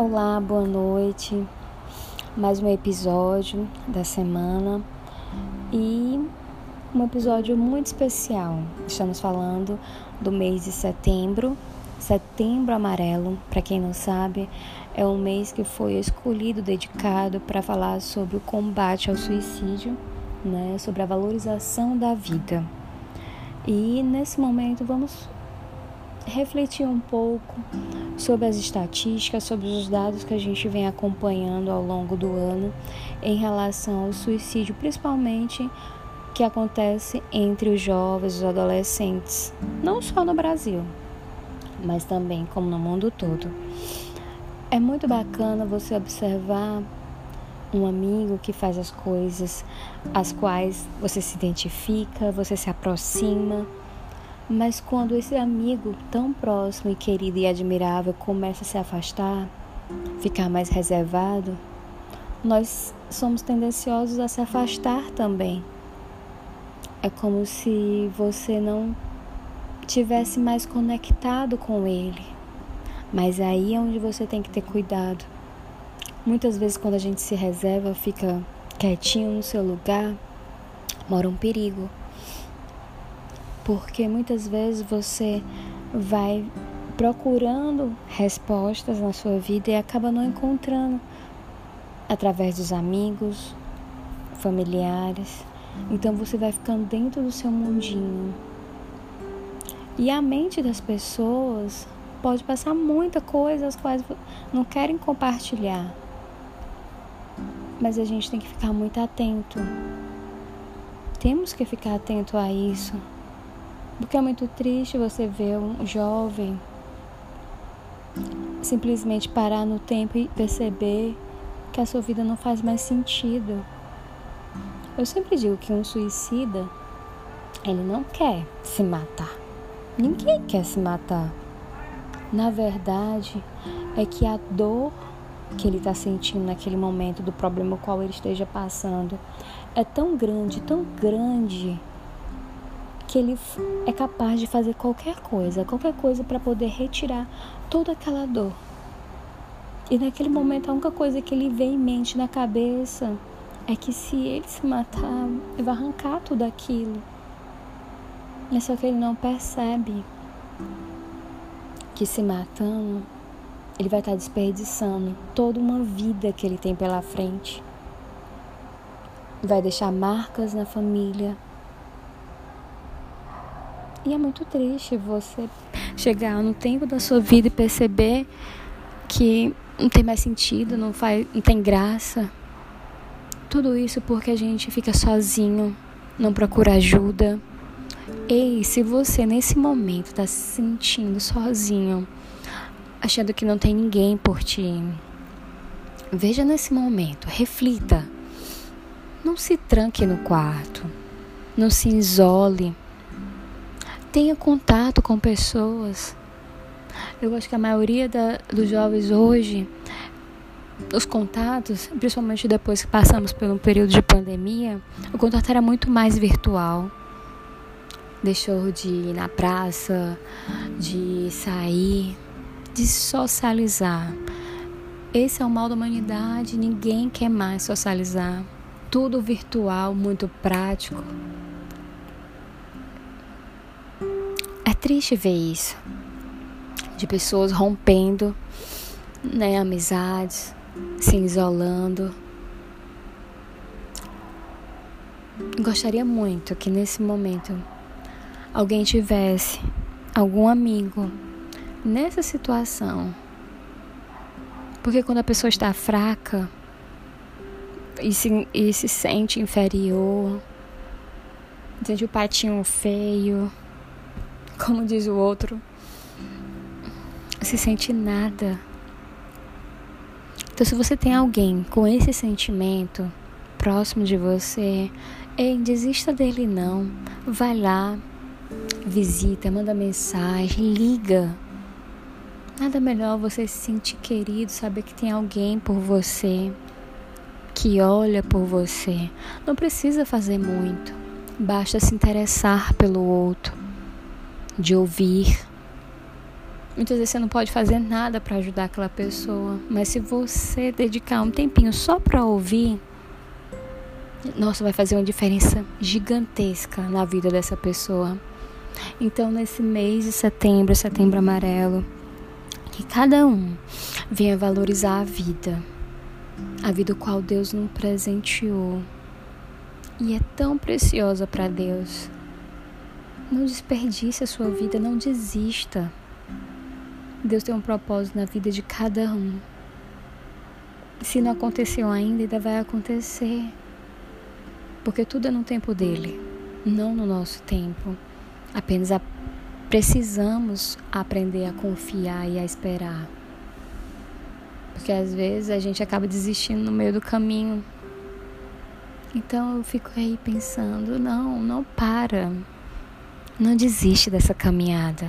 Olá, boa noite. Mais um episódio da semana e um episódio muito especial. Estamos falando do mês de setembro, Setembro Amarelo. Para quem não sabe, é um mês que foi escolhido, dedicado para falar sobre o combate ao suicídio, né, sobre a valorização da vida. E nesse momento vamos refletir um pouco sobre as estatísticas, sobre os dados que a gente vem acompanhando ao longo do ano em relação ao suicídio, principalmente que acontece entre os jovens, os adolescentes, não só no Brasil, mas também como no mundo todo. É muito bacana você observar um amigo que faz as coisas as quais você se identifica, você se aproxima mas quando esse amigo tão próximo e querido e admirável começa a se afastar, ficar mais reservado, nós somos tendenciosos a se afastar também. É como se você não tivesse mais conectado com ele. Mas aí é onde você tem que ter cuidado. Muitas vezes quando a gente se reserva, fica quietinho no seu lugar, mora um perigo porque muitas vezes você vai procurando respostas na sua vida e acaba não encontrando através dos amigos, familiares. Então você vai ficando dentro do seu mundinho. E a mente das pessoas pode passar muita coisa as quais não querem compartilhar. Mas a gente tem que ficar muito atento. Temos que ficar atento a isso. Porque é muito triste você ver um jovem simplesmente parar no tempo e perceber que a sua vida não faz mais sentido. Eu sempre digo que um suicida, ele não quer se matar. Ninguém quer se matar. Na verdade, é que a dor que ele está sentindo naquele momento do problema qual ele esteja passando é tão grande, tão grande que ele é capaz de fazer qualquer coisa, qualquer coisa para poder retirar toda aquela dor. E naquele momento a única coisa que ele vê em mente na cabeça é que se ele se matar, ele vai arrancar tudo aquilo. Mas só que ele não percebe que se matando, ele vai estar desperdiçando toda uma vida que ele tem pela frente. Vai deixar marcas na família, e é muito triste você chegar no tempo da sua vida e perceber que não tem mais sentido, não, faz, não tem graça. Tudo isso porque a gente fica sozinho, não procura ajuda. Ei, se você nesse momento está se sentindo sozinho, achando que não tem ninguém por ti, veja nesse momento, reflita. Não se tranque no quarto, não se isole. Tenha contato com pessoas. Eu acho que a maioria da, dos jovens hoje, os contatos, principalmente depois que passamos por um período de pandemia, o contato era muito mais virtual. Deixou de ir na praça, de sair, de socializar. Esse é o mal da humanidade, ninguém quer mais socializar. Tudo virtual, muito prático. Triste ver isso. De pessoas rompendo né, amizades, se isolando. Gostaria muito que nesse momento alguém tivesse algum amigo nessa situação. Porque quando a pessoa está fraca e se, e se sente inferior, sente o patinho feio, como diz o outro, se sente nada. Então, se você tem alguém com esse sentimento próximo de você, ei, desista dele não. Vai lá, visita, manda mensagem, liga. Nada melhor você se sentir querido, saber que tem alguém por você, que olha por você. Não precisa fazer muito, basta se interessar pelo outro de ouvir Muitas vezes você não pode fazer nada para ajudar aquela pessoa, mas se você dedicar um tempinho só para ouvir, nossa, vai fazer uma diferença gigantesca na vida dessa pessoa. Então, nesse mês de setembro, setembro amarelo, que cada um venha valorizar a vida, a vida qual Deus nos presenteou e é tão preciosa para Deus. Não desperdice a sua vida, não desista. Deus tem um propósito na vida de cada um. Se não aconteceu ainda, ainda vai acontecer. Porque tudo é no tempo dele, não no nosso tempo. Apenas a... precisamos aprender a confiar e a esperar. Porque às vezes a gente acaba desistindo no meio do caminho. Então eu fico aí pensando, não, não para. Não desiste dessa caminhada.